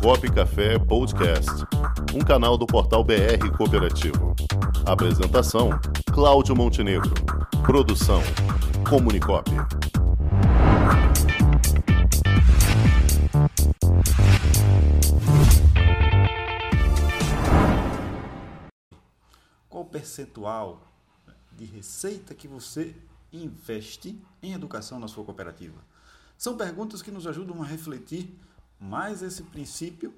Cop Café Podcast, um canal do portal BR Cooperativo. Apresentação: Cláudio Montenegro. Produção: Comunicop. Qual o percentual de receita que você investe em educação na sua cooperativa? São perguntas que nos ajudam a refletir mais esse princípio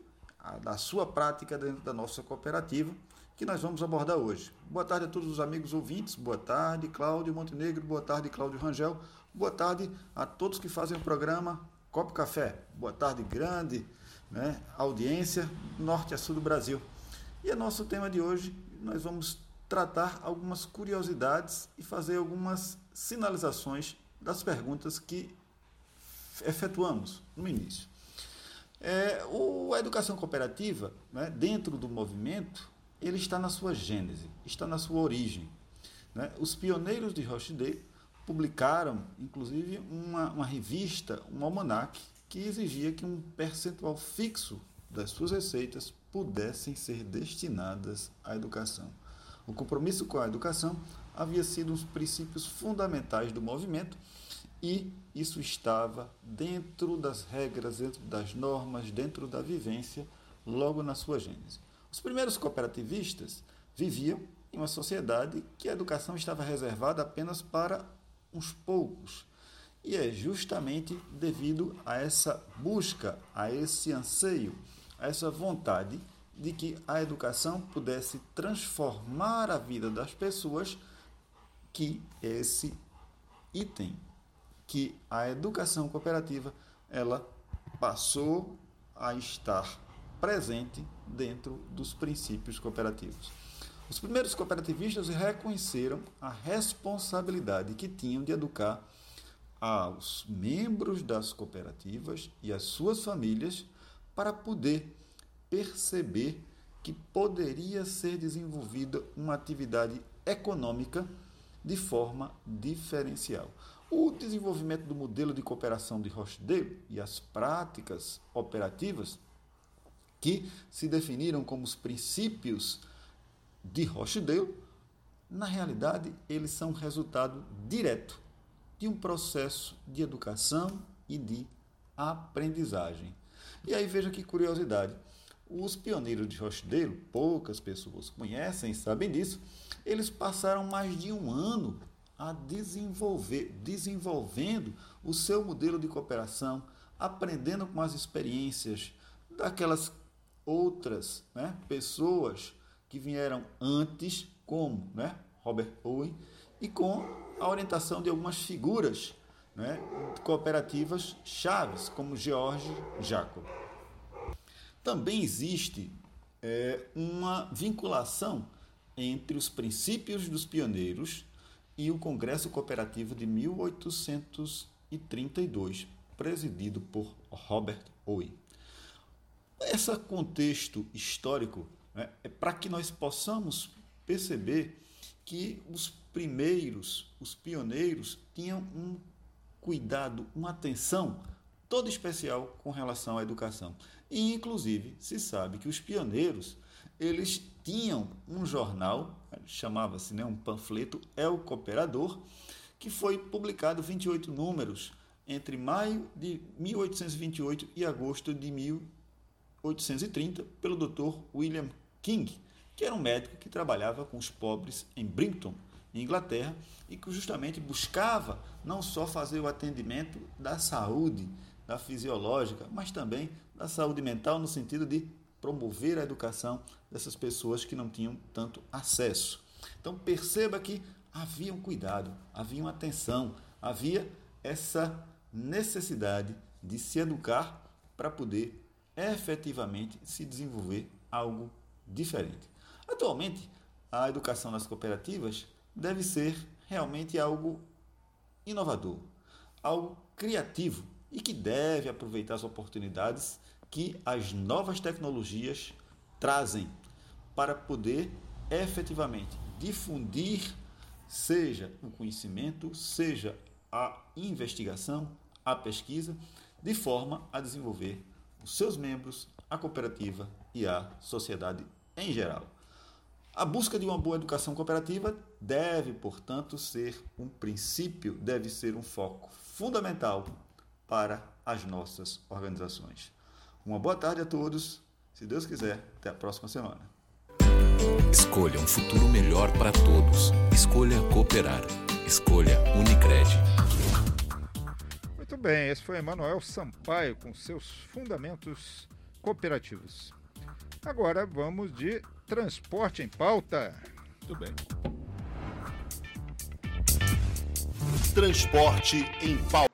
da sua prática dentro da nossa cooperativa que nós vamos abordar hoje. Boa tarde a todos os amigos ouvintes, boa tarde Cláudio Montenegro, boa tarde Cláudio Rangel, boa tarde a todos que fazem o programa Copo Café, boa tarde grande né, audiência norte a sul do Brasil. E é nosso tema de hoje, nós vamos tratar algumas curiosidades e fazer algumas sinalizações das perguntas que efetuamos no início. É, o, a educação cooperativa, né, dentro do movimento, ele está na sua gênese, está na sua origem. Né? Os pioneiros de Rochdale publicaram, inclusive, uma, uma revista, um almanac, que exigia que um percentual fixo das suas receitas pudessem ser destinadas à educação. O compromisso com a educação havia sido um dos princípios fundamentais do movimento e isso estava dentro das regras, dentro das normas, dentro da vivência, logo na sua gênese. Os primeiros cooperativistas viviam em uma sociedade que a educação estava reservada apenas para uns poucos. E é justamente devido a essa busca, a esse anseio, a essa vontade de que a educação pudesse transformar a vida das pessoas, que esse item, que a educação cooperativa, ela passou a estar presente dentro dos princípios cooperativos. Os primeiros cooperativistas reconheceram a responsabilidade que tinham de educar aos membros das cooperativas e as suas famílias para poder perceber que poderia ser desenvolvida uma atividade econômica de forma diferencial. O desenvolvimento do modelo de cooperação de Rochdale e as práticas operativas que se definiram como os princípios de Rochdale, na realidade, eles são resultado direto de um processo de educação e de aprendizagem. E aí veja que curiosidade. Os pioneiros de Rochdale, poucas pessoas conhecem e sabem disso, eles passaram mais de um ano a desenvolver, desenvolvendo o seu modelo de cooperação, aprendendo com as experiências daquelas outras né, pessoas que vieram antes, como né, Robert Owen, e com a orientação de algumas figuras né, cooperativas chaves, como George Jacob. Também existe é, uma vinculação entre os princípios dos pioneiros e o Congresso Cooperativo de 1832, presidido por Robert Owen. Esse contexto histórico né, é para que nós possamos perceber que os primeiros, os pioneiros, tinham um cuidado, uma atenção toda especial com relação à educação. E, inclusive, se sabe que os pioneiros eles tinham um jornal, chamava-se né, um panfleto, É o Cooperador, que foi publicado 28 números entre maio de 1828 e agosto de 1830 pelo Dr. William King, que era um médico que trabalhava com os pobres em Brighton, Inglaterra, e que justamente buscava não só fazer o atendimento da saúde, da fisiológica, mas também da saúde mental no sentido de promover a educação dessas pessoas que não tinham tanto acesso. Então perceba que havia um cuidado, havia uma atenção, havia essa necessidade de se educar para poder efetivamente se desenvolver algo diferente. Atualmente, a educação nas cooperativas deve ser realmente algo inovador, algo criativo e que deve aproveitar as oportunidades que as novas tecnologias trazem para poder efetivamente difundir, seja o conhecimento, seja a investigação, a pesquisa, de forma a desenvolver os seus membros, a cooperativa e a sociedade em geral. A busca de uma boa educação cooperativa deve, portanto, ser um princípio, deve ser um foco fundamental para as nossas organizações. Uma boa tarde a todos. Se Deus quiser, até a próxima semana. Escolha um futuro melhor para todos. Escolha cooperar. Escolha Unicred. Muito bem, esse foi Emanuel Sampaio com seus fundamentos cooperativos. Agora vamos de transporte em pauta. Muito bem. Transporte em pauta.